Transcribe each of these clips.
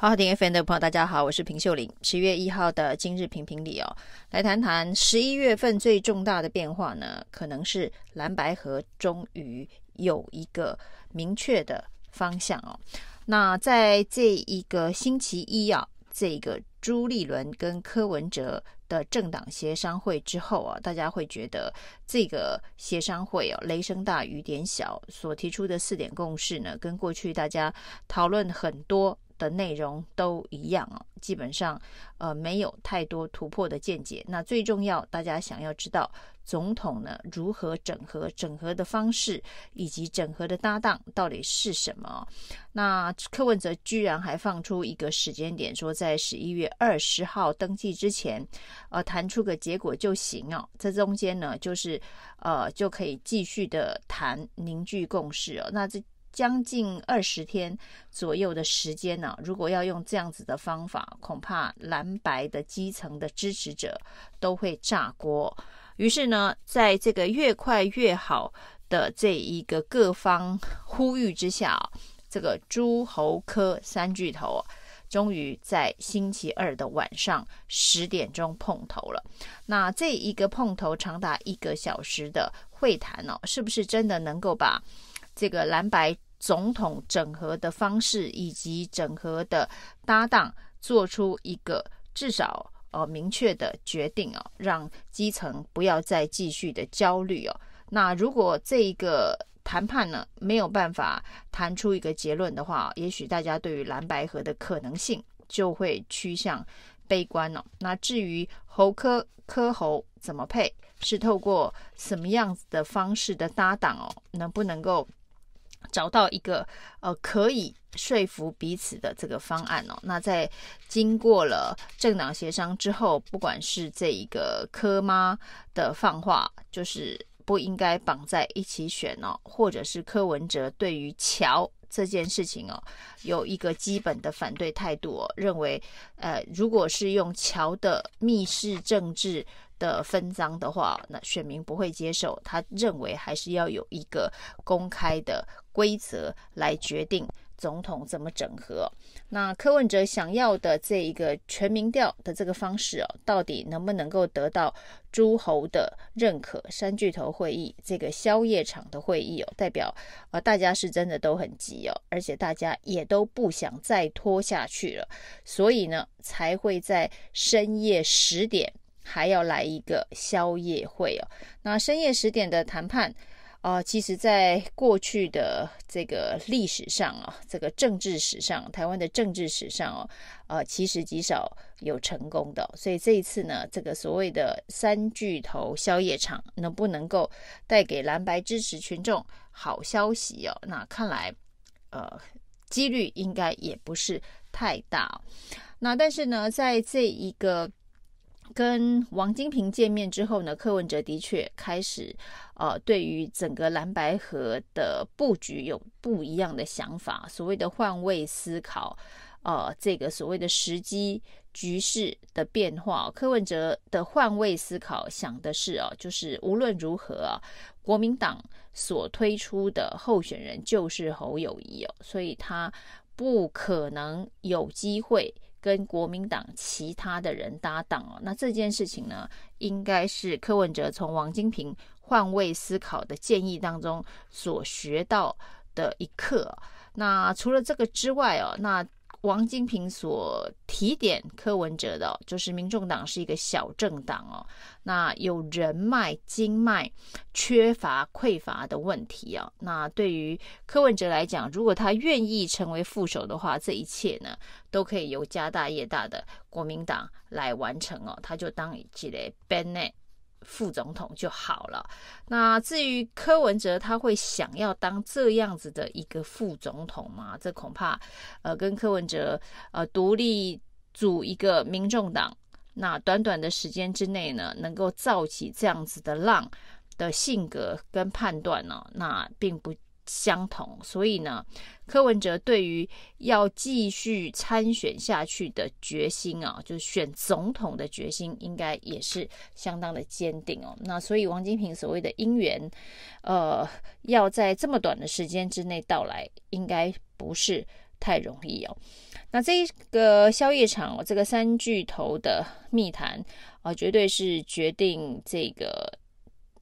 好好听 FM 的朋友，大家好，我是平秀玲。十月一号的今日评评理哦，来谈谈十一月份最重大的变化呢，可能是蓝白合终于有一个明确的方向哦。那在这一个星期一啊，这个朱立伦跟柯文哲的政党协商会之后啊，大家会觉得这个协商会哦，雷声大雨点小，所提出的四点共识呢，跟过去大家讨论很多。的内容都一样啊，基本上呃没有太多突破的见解。那最重要，大家想要知道总统呢如何整合，整合的方式以及整合的搭档到底是什么？那柯文哲居然还放出一个时间点，说在十一月二十号登记之前，呃谈出个结果就行哦。这中间呢，就是呃就可以继续的谈凝聚共识哦。那这。将近二十天左右的时间呢、如果要用这样子的方法，恐怕蓝白的基层的支持者都会炸锅。于是呢，在这个越快越好的这一个各方呼吁之下，这个诸侯科三巨头终于在星期二的晚上十点钟碰头了。那这一个碰头长达一个小时的会谈呢、是不是真的能够把？这个蓝白总统整合的方式以及整合的搭档，做出一个至少呃明确的决定哦，让基层不要再继续的焦虑哦。那如果这一个谈判呢没有办法谈出一个结论的话，也许大家对于蓝白合的可能性就会趋向悲观了哦。那至于侯科科侯怎么配，是透过什么样子的方式的搭档哦，能不能够？找到一个呃可以说服彼此的这个方案哦，那在经过了政党协商之后，不管是这一个柯妈的放话，就是不应该绑在一起选哦，或者是柯文哲对于乔这件事情哦，有一个基本的反对态度哦，认为呃如果是用乔的密室政治。的分赃的话，那选民不会接受。他认为还是要有一个公开的规则来决定总统怎么整合。那柯文哲想要的这一个全民调的这个方式哦，到底能不能够得到诸侯的认可？三巨头会议这个宵夜场的会议哦，代表呃大家是真的都很急哦，而且大家也都不想再拖下去了，所以呢才会在深夜十点。还要来一个宵夜会哦。那深夜十点的谈判，呃，其实在过去的这个历史上啊，这个政治史上，台湾的政治史上哦，呃，其实极少有成功的。所以这一次呢，这个所谓的三巨头宵夜场，能不能够带给蓝白支持群众好消息哦？那看来，呃，几率应该也不是太大。那但是呢，在这一个。跟王金平见面之后呢，柯文哲的确开始，呃，对于整个蓝白河的布局有不一样的想法。所谓的换位思考，呃，这个所谓的时机局势的变化，柯文哲的换位思考想的是哦，就是无论如何啊，国民党所推出的候选人就是侯友谊哦，所以他不可能有机会。跟国民党其他的人搭档哦，那这件事情呢，应该是柯文哲从王金平换位思考的建议当中所学到的一课。那除了这个之外哦，那。王金平所提点柯文哲的，就是民众党是一个小政党哦，那有人脉、经脉缺乏、匮乏的问题啊。那对于柯文哲来讲，如果他愿意成为副手的话，这一切呢，都可以由家大业大的国民党来完成哦。他就当一个班内。副总统就好了。那至于柯文哲，他会想要当这样子的一个副总统吗？这恐怕，呃，跟柯文哲呃独立组一个民众党，那短短的时间之内呢，能够造起这样子的浪的性格跟判断呢，那并不。相同，所以呢，柯文哲对于要继续参选下去的决心啊，就是选总统的决心，应该也是相当的坚定哦。那所以王金平所谓的姻缘，呃，要在这么短的时间之内到来，应该不是太容易哦。那这个宵夜场，这个三巨头的密谈啊，绝对是决定这个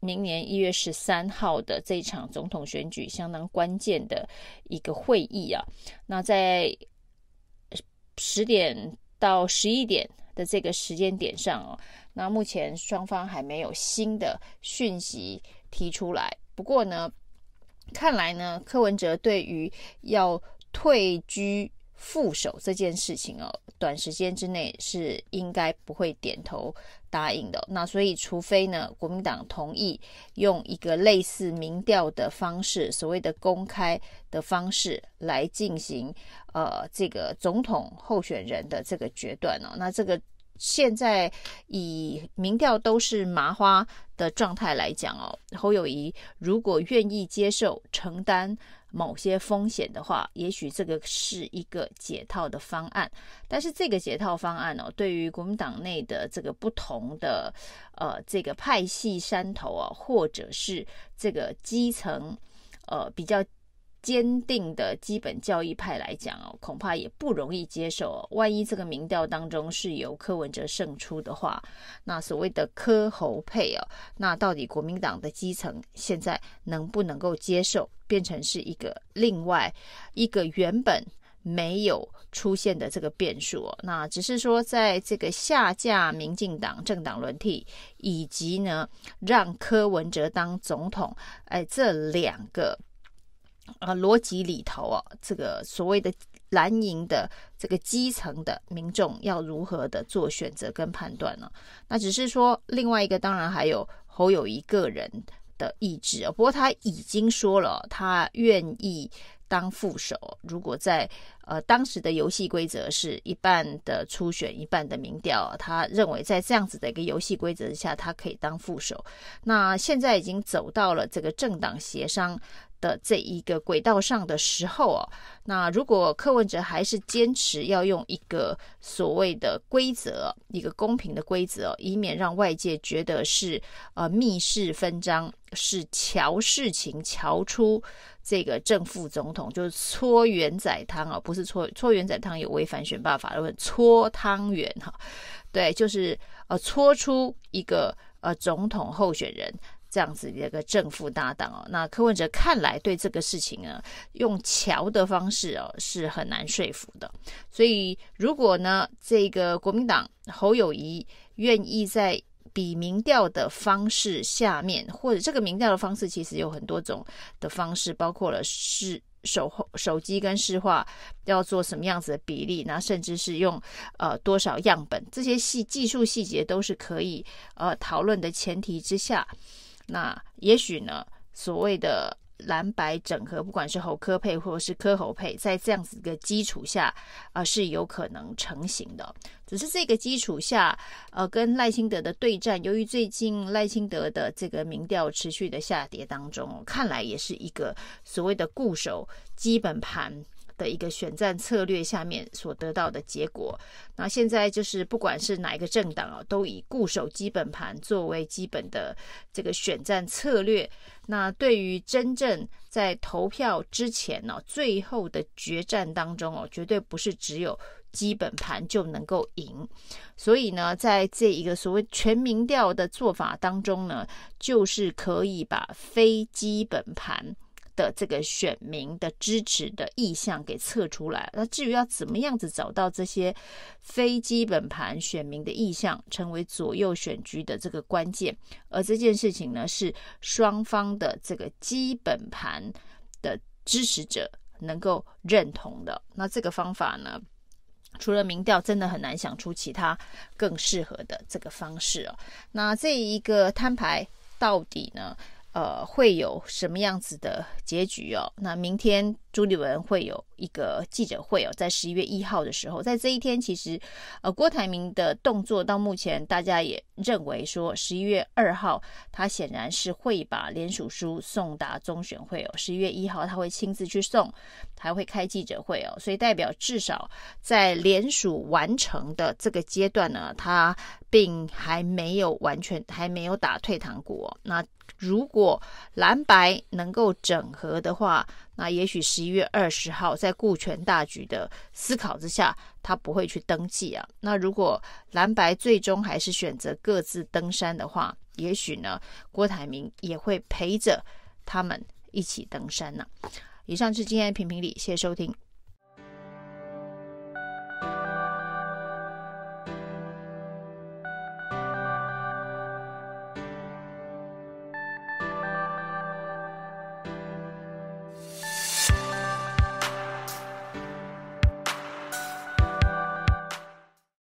明年一月十三号的这场总统选举相当关键的一个会议啊。那在十点到十一点的这个时间点上哦，那目前双方还没有新的讯息提出来。不过呢，看来呢，柯文哲对于要退居副手这件事情哦，短时间之内是应该不会点头答应的。那所以，除非呢，国民党同意用一个类似民调的方式，所谓的公开的方式来进行呃这个总统候选人的这个决断哦，那这个。现在以民调都是麻花的状态来讲哦，侯友宜如果愿意接受承担某些风险的话，也许这个是一个解套的方案。但是这个解套方案哦，对于国民党内的这个不同的呃这个派系山头啊，或者是这个基层呃比较。坚定的基本教义派来讲哦，恐怕也不容易接受哦。万一这个民调当中是由柯文哲胜出的话，那所谓的柯侯配哦，那到底国民党的基层现在能不能够接受，变成是一个另外一个原本没有出现的这个变数哦？那只是说在这个下架民进党政党轮替，以及呢让柯文哲当总统，哎，这两个。啊，逻辑里头啊，这个所谓的蓝营的这个基层的民众要如何的做选择跟判断呢？那只是说另外一个，当然还有侯友谊个人的意志。不过他已经说了，他愿意当副手。如果在呃当时的游戏规则是一半的初选，一半的民调，他认为在这样子的一个游戏规则之下，他可以当副手。那现在已经走到了这个政党协商。的这一个轨道上的时候哦，那如果柯文哲还是坚持要用一个所谓的规则，一个公平的规则，以免让外界觉得是呃密室分赃，是乔事情乔出这个正副总统，就是搓圆仔汤啊，不是搓搓圆仔汤有违反选罢法的，搓汤圆哈，对，就是呃搓出一个呃总统候选人。这样子一个正副搭档哦，那柯文哲看来对这个事情呢，用桥的方式哦是很难说服的。所以如果呢，这个国民党侯友宜愿意在比民调的方式下面，或者这个民调的方式其实有很多种的方式，包括了是手手机跟市话要做什么样子的比例，那甚至是用呃多少样本，这些细技术细节都是可以呃讨论的前提之下。那也许呢，所谓的蓝白整合，不管是侯科配或者是柯侯配，在这样子的基础下啊、是有可能成型的。只是这个基础下，呃，跟赖清德的对战，由于最近赖清德的这个民调持续的下跌当中，看来也是一个所谓的固守基本盘。的一个选战策略下面所得到的结果，那现在就是不管是哪一个政党啊，都以固守基本盘作为基本的这个选战策略。那对于真正在投票之前呢，最后的决战当中哦，绝对不是只有基本盘就能够赢。所以呢，在这一个所谓全民调的做法当中呢，就是可以把非基本盘。的这个选民的支持的意向给测出来，那至于要怎么样子找到这些非基本盘选民的意向，成为左右选举的这个关键，而这件事情呢，是双方的这个基本盘的支持者能够认同的。那这个方法呢，除了民调，真的很难想出其他更适合的这个方式哦。那这一个摊牌到底呢？呃，会有什么样子的结局哦？那明天朱立文会有一个记者会哦，在十一月一号的时候，在这一天，其实呃，郭台铭的动作到目前，大家也认为说，十一月二号他显然是会把联署书送达中选会哦，十一月一号他会亲自去送，还会开记者会哦，所以代表至少在联署完成的这个阶段呢，他并还没有完全还没有打退堂鼓，那。如果蓝白能够整合的话，那也许十一月二十号，在顾全大局的思考之下，他不会去登记啊。那如果蓝白最终还是选择各自登山的话，也许呢，郭台铭也会陪着他们一起登山呢、以上是今天的评评理，谢谢收听。